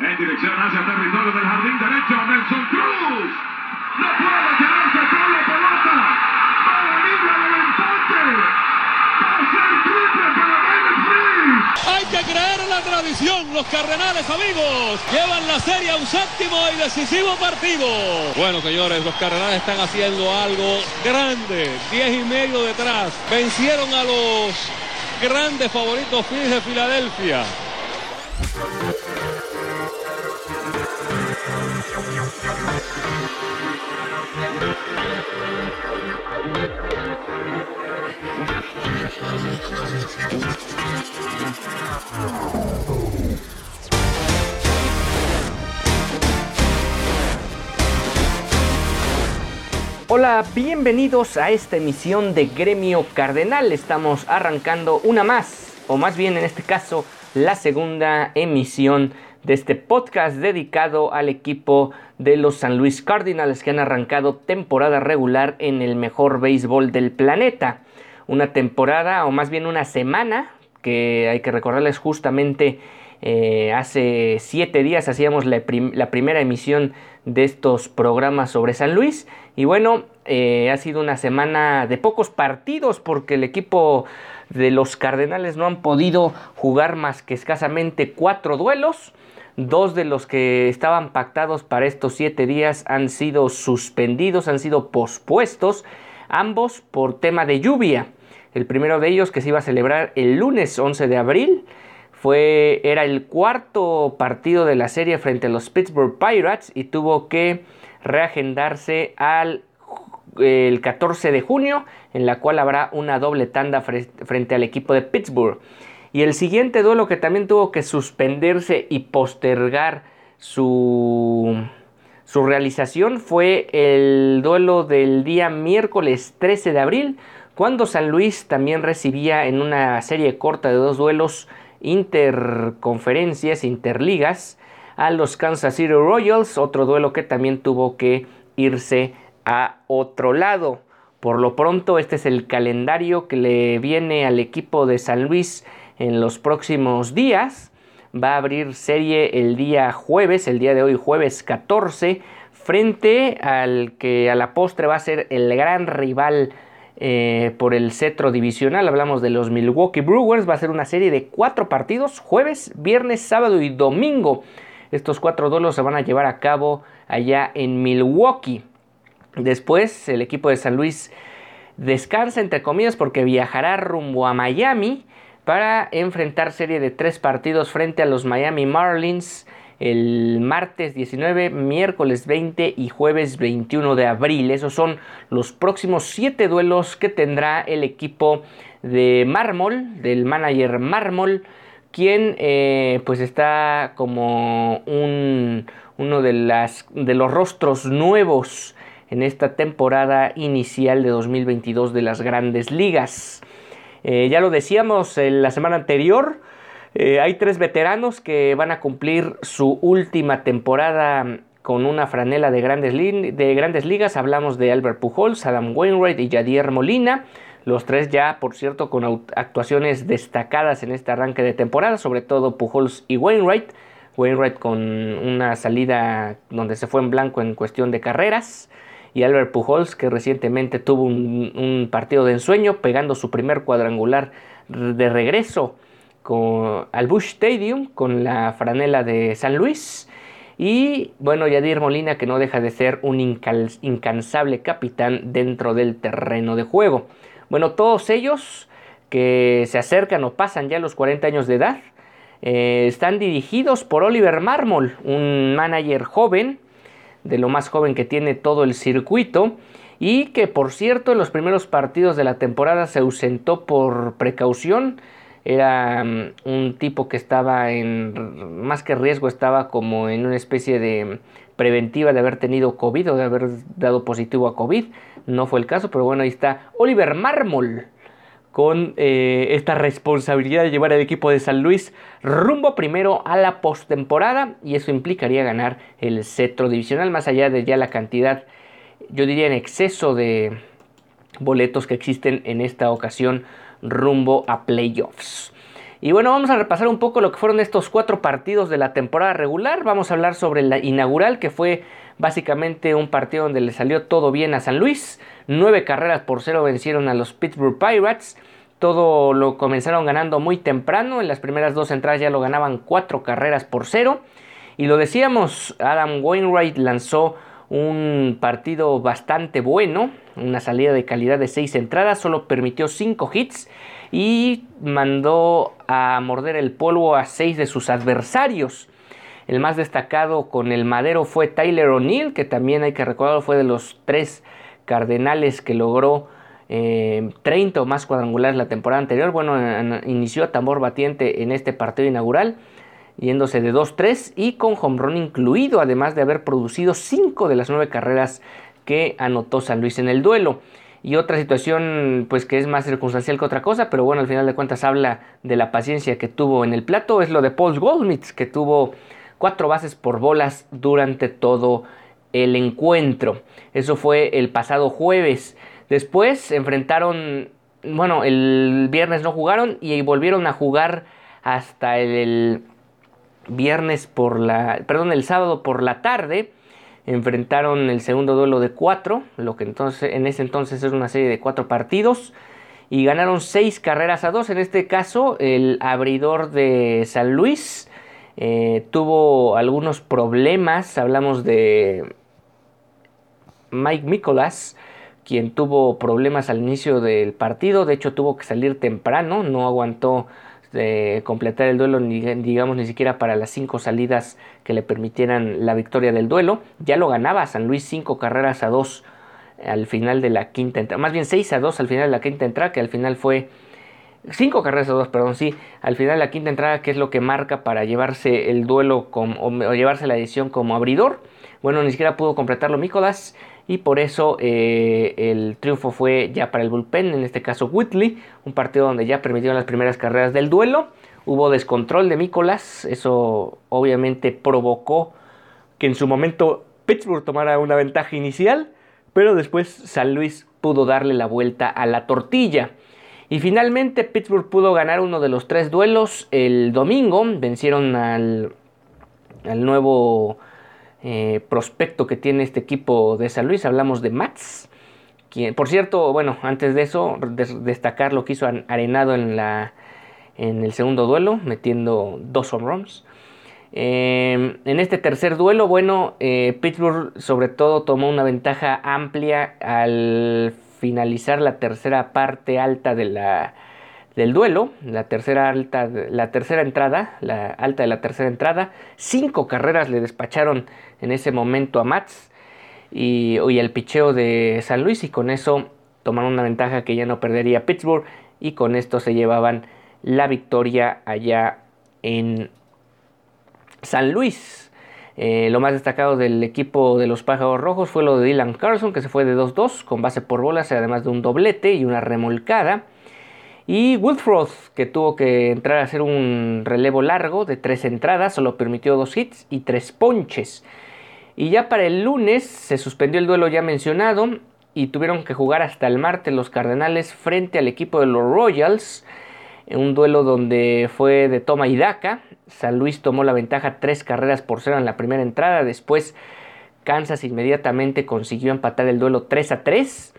En dirección hacia territorio del jardín derecho, Nelson Cruz. No puede quedarse con la pelota. Para libre del empate. Pasa el triple para David Freeze. Hay que creer la tradición. Los Cardenales, amigos, llevan la serie a un séptimo y decisivo partido. Bueno, señores, los Cardenales están haciendo algo grande. Diez y medio detrás. Vencieron a los grandes favoritos Phillies de Filadelfia. Hola, bienvenidos a esta emisión de Gremio Cardenal. Estamos arrancando una más, o más bien en este caso, la segunda emisión de este podcast dedicado al equipo de los San Luis Cardinals que han arrancado temporada regular en el mejor béisbol del planeta. Una temporada, o más bien una semana, que hay que recordarles justamente eh, hace siete días hacíamos la, primera emisión de estos programas sobre San Luis. Y bueno, eh, ha sido una semana de pocos partidos porque el equipo de los Cardenales no han podido jugar más que escasamente cuatro duelos. Dos de los que estaban pactados para estos siete días han sido suspendidos, han sido pospuestos, ambos por tema de lluvia. El primero de ellos que se iba a celebrar el lunes 11 de abril fue, era el cuarto partido de la serie frente a los Pittsburgh Pirates y tuvo que reagendarse al el 14 de junio, en la cual habrá una doble tanda frente al equipo de Pittsburgh. Y el siguiente duelo que también tuvo que suspenderse y postergar su, su realización fue el duelo del día miércoles 13 de abril, cuando San Luis también recibía en una serie corta de dos duelos interconferencias, interligas, a los Kansas City Royals, otro duelo que también tuvo que irse a otro lado. Por lo pronto, este es el calendario que le viene al equipo de San Luis en los próximos días. Va a abrir serie el día jueves, el día de hoy jueves 14, frente al que a la postre va a ser el gran rival eh, por el cetro divisional. Hablamos de los Milwaukee Brewers. Va a ser una serie de cuatro partidos, jueves, viernes, sábado y domingo. Estos cuatro duelos se van a llevar a cabo allá en Milwaukee. Después el equipo de San Luis descansa entre comillas porque viajará rumbo a Miami para enfrentar serie de tres partidos frente a los Miami Marlins el martes 19, miércoles 20 y jueves 21 de abril. Esos son los próximos siete duelos que tendrá el equipo de Mármol, del manager Mármol, quien eh, pues está como un, uno de, las, de los rostros nuevos en esta temporada inicial de 2022 de las grandes ligas. Eh, ya lo decíamos en la semana anterior, eh, hay tres veteranos que van a cumplir su última temporada con una franela de grandes, de grandes ligas. Hablamos de Albert Pujols, Adam Wainwright y Jadier Molina. Los tres ya, por cierto, con actuaciones destacadas en este arranque de temporada, sobre todo Pujols y Wainwright. Wainwright con una salida donde se fue en blanco en cuestión de carreras. Y Albert Pujols, que recientemente tuvo un partido de ensueño, pegando su primer cuadrangular de regreso al Bush Stadium con la franela de San Luis. Y bueno, Yadir Molina que no deja de ser un incansable capitán dentro del terreno de juego. Bueno, todos ellos que se acercan o pasan ya los 40 años de edad, eh, están dirigidos por Oliver Marmol, un manager joven, de lo más joven que tiene todo el circuito, y que por cierto en los primeros partidos de la temporada se ausentó por precaución era mm, un tipo que estaba en, más que riesgo, estaba como en una especie de preventiva de haber tenido COVID o de haber dado positivo a COVID. No fue el caso, pero bueno, ahí está Oliver Mármol con eh, esta responsabilidad de llevar al equipo de San Luis rumbo primero a la postemporada y eso implicaría ganar el cetro divisional más allá de ya la cantidad, yo diría en exceso de boletos que existen en esta ocasión rumbo a playoffs. Y bueno, vamos a repasar un poco lo que fueron estos cuatro partidos de la temporada regular. Vamos a hablar sobre la inaugural, que fue básicamente un partido donde le salió todo bien a San Luis. Nueve carreras por cero vencieron a los Pittsburgh Pirates. Todo lo comenzaron ganando muy temprano. En las primeras dos entradas ya lo ganaban cuatro carreras por cero. Y lo decíamos, Adam Wainwright lanzó un partido bastante bueno, una salida de calidad de seis entradas, solo permitió cinco hits y mandó a morder el polvo a seis de sus adversarios. El más destacado con el madero fue Tyler O'Neill, que también hay que recordar fue de los tres cardenales que logró 30 eh, o más cuadrangulares la temporada anterior. Bueno, inició a tambor batiente en este partido inaugural, yéndose de 2-3 y con home incluido, además de haber producido 5 de las 9 carreras que anotó San Luis en el duelo. Y otra situación, pues que es más circunstancial que otra cosa, pero bueno, al final de cuentas habla de la paciencia que tuvo en el plato, es lo de Paul Goldschmidt, que tuvo cuatro bases por bolas durante todo el encuentro. Eso fue el pasado jueves. Después enfrentaron, bueno, el viernes no jugaron y volvieron a jugar hasta el, viernes por la, perdón, el sábado por la tarde enfrentaron el segundo duelo de cuatro, lo que entonces, en ese entonces es una serie de cuatro partidos, y ganaron seis carreras a dos. En este caso, el abridor de San Luis eh, tuvo algunos problemas. Hablamos de Mike Nicolas, quien tuvo problemas al inicio del partido. De hecho, tuvo que salir temprano, no aguantó de completar el duelo, ni, digamos ni siquiera para las cinco salidas que le permitieran la victoria del duelo. Ya lo ganaba San Luis cinco carreras a dos al final de la quinta entrada, más bien seis a dos al final de la quinta entrada, que al final fue cinco carreras a dos, perdón, sí, al final la quinta entrada, que es lo que marca para llevarse el duelo o, llevarse la edición como abridor. Bueno, ni siquiera pudo completarlo Nicolás y por eso eh, el triunfo fue ya para el bullpen, en este caso Whitley, un partido donde ya permitieron las primeras carreras del duelo. Hubo descontrol de Nicolás, eso obviamente provocó que en su momento Pittsburgh tomara una ventaja inicial, pero después San Luis pudo darle la vuelta a la tortilla. Y finalmente Pittsburgh pudo ganar uno de los tres duelos el domingo, vencieron al, al nuevo eh, prospecto que tiene este equipo de San Luis. Hablamos de Mats. Quien, por cierto, bueno, antes de eso, destacar lo que hizo Arenado en, la, en el segundo duelo, metiendo dos home runs. Em, en este tercer duelo, bueno, eh, Pittsburgh sobre todo tomó una ventaja amplia al finalizar la tercera parte alta del duelo, la tercera, alta, la tercera entrada, la alta de la tercera entrada. Cinco carreras le despacharon en ese momento a Mats y, y el picheo de San Luis y con eso tomaron una ventaja que ya no perdería Pittsburgh y con esto se llevaban la victoria allá en San Luis. Eh, lo más destacado del equipo de los Pájaros Rojos fue lo de Dylan Carlson, que se fue de 2-2 con base por bolas, además de un doblete y una remolcada. Y Woodfroth, que tuvo que entrar a hacer un relevo largo de tres entradas, solo permitió dos hits y tres ponches. Y ya para el lunes se suspendió el duelo ya mencionado y tuvieron que jugar hasta el martes los Cardenales frente al equipo de los Royals. En un duelo donde fue de toma y daca. San Luis tomó la ventaja tres carreras por cero en la primera entrada. Después Kansas inmediatamente consiguió empatar el duelo 3 a 3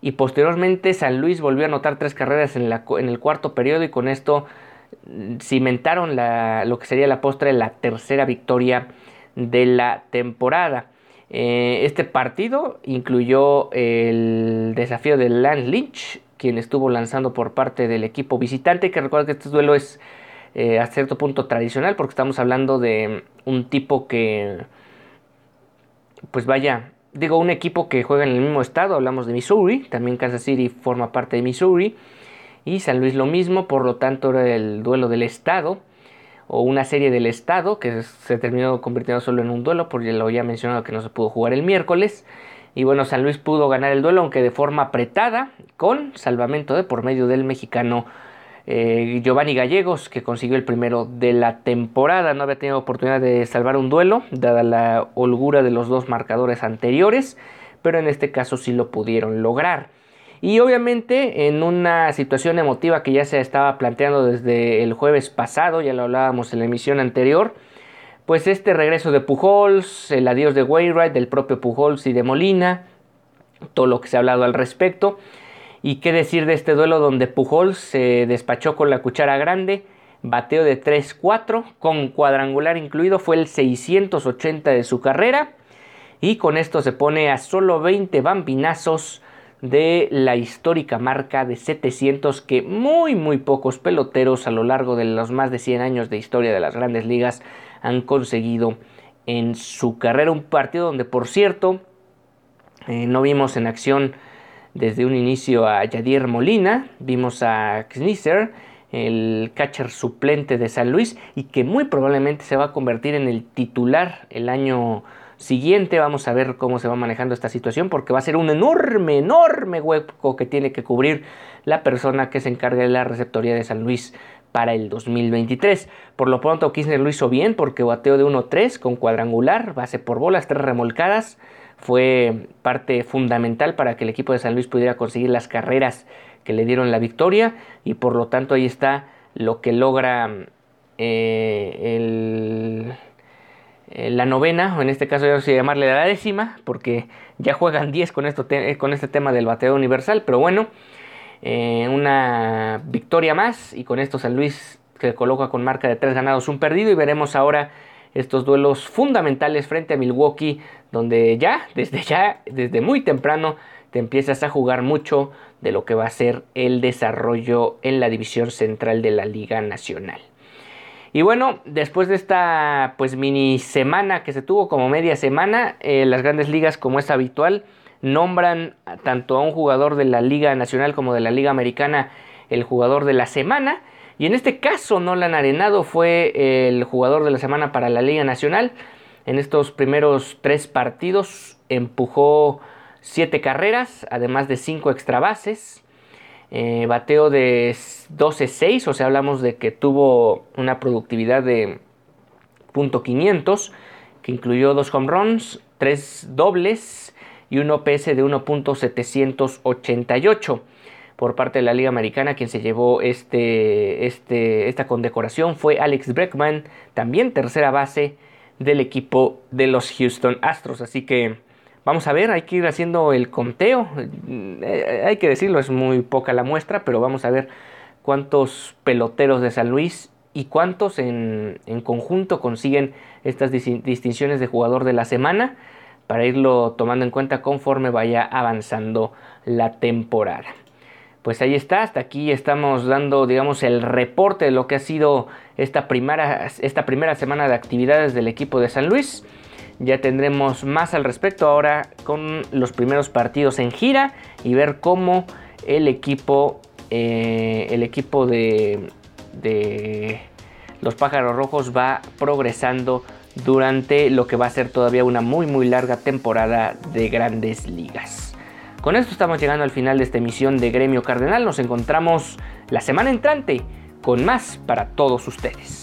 y posteriormente San Luis volvió a anotar tres carreras en, el cuarto periodo y con esto mm, cimentaron lo que sería la postre la tercera victoria de la temporada. Eh, este partido incluyó el desafío de Lance Lynch, quien estuvo lanzando por parte del equipo visitante, que recuerda que este duelo es eh, a cierto punto tradicional porque estamos hablando de un tipo que pues vaya digo, un equipo que juega en el mismo estado, hablamos de Missouri, también Kansas City forma parte de Missouri, y San Luis lo mismo, por lo tanto era el duelo del estado, o una serie del estado, que se terminó convirtiendo solo en un duelo, porque lo había mencionado que no se pudo jugar el miércoles, y bueno, San Luis pudo ganar el duelo, aunque de forma apretada, con salvamento de por medio del mexicano eh, Giovanni Gallegos, que consiguió el primero de la temporada, no había tenido oportunidad de salvar un duelo, dada la holgura de los dos marcadores anteriores, pero en este caso sí lo pudieron lograr. Y obviamente en una situación emotiva que ya se estaba planteando desde el jueves pasado, ya lo hablábamos en la emisión anterior, pues este regreso de Pujols, el adiós de Wainwright, del propio Pujols y de Molina, todo lo que se ha hablado al respecto. Y qué decir de este duelo donde Pujols se despachó con la cuchara grande, bateo de 3-4 con cuadrangular incluido, fue el 680 de su carrera y con esto se pone a solo 20 bambinazos de la histórica marca de 700 que muy muy pocos peloteros a lo largo de los más de 100 años de historia de las grandes ligas han conseguido en su carrera. Un partido donde por cierto eh, no vimos en acción desde un inicio a Yadier Molina, vimos a Knisser, el catcher suplente de San Luis y que muy probablemente se va a convertir en el titular el año siguiente. Vamos a ver cómo se va manejando esta situación porque va a ser un enorme, enorme hueco que tiene que cubrir la persona que se encargue de la receptoría de San Luis para el 2023. Por lo pronto Kirchner lo hizo bien porque bateó de 1-3 con cuadrangular, base por bolas, tres remolcadas. Fue parte fundamental para que el equipo de San Luis pudiera conseguir las carreras que le dieron la victoria y por lo tanto ahí está lo que logra eh, eh, la novena, o en este caso yo sé llamarle la décima, porque ya juegan 10 con, con este tema del bateo universal, pero bueno, una victoria más y con esto San Luis se coloca con marca de 3 ganados, un perdido y veremos ahora estos duelos fundamentales frente a Milwaukee, donde ya, desde ya, desde muy temprano, te empiezas a jugar mucho de lo que va a ser el desarrollo en la división central de la Liga Nacional. Y bueno, después de esta pues mini semana que se tuvo como media semana, eh, las grandes ligas como es habitual nombran tanto a un jugador de la Liga Nacional como de la Liga Americana el jugador de la semana. Y en este caso Nolan Arenado fue el jugador de la semana para la Liga Nacional. En estos primeros tres partidos empujó siete carreras, además de cinco extra bases. Eh, bateo de 12.6, o sea, hablamos de que tuvo una productividad de .500, que incluyó dos home runs, tres dobles y un OPS de 1.788 por parte de la Liga Americana. Quien se llevó este, este, esta condecoración fue Alex Breckman, también tercera base del equipo de los Houston Astros. Así que Vamos a ver, hay que ir haciendo el conteo. Eh, hay que decirlo, es muy poca la muestra, pero vamos a ver cuántos peloteros de San Luis y cuántos en, conjunto consiguen estas distinciones de jugador de la semana para irlo tomando en cuenta conforme vaya avanzando la temporada. Pues ahí está, hasta aquí estamos dando, digamos, el reporte de lo que ha sido esta primera, esta primera semana de actividades del equipo de San Luis. Ya tendremos más al respecto ahora con los primeros partidos en gira y ver cómo el equipo, eh, el equipo de, de los pájaros rojos va progresando durante lo que va a ser todavía una muy muy larga temporada de grandes ligas. Con esto estamos llegando al final de esta emisión de Gremio Cardenal. Nos encontramos la semana entrante con más para todos ustedes.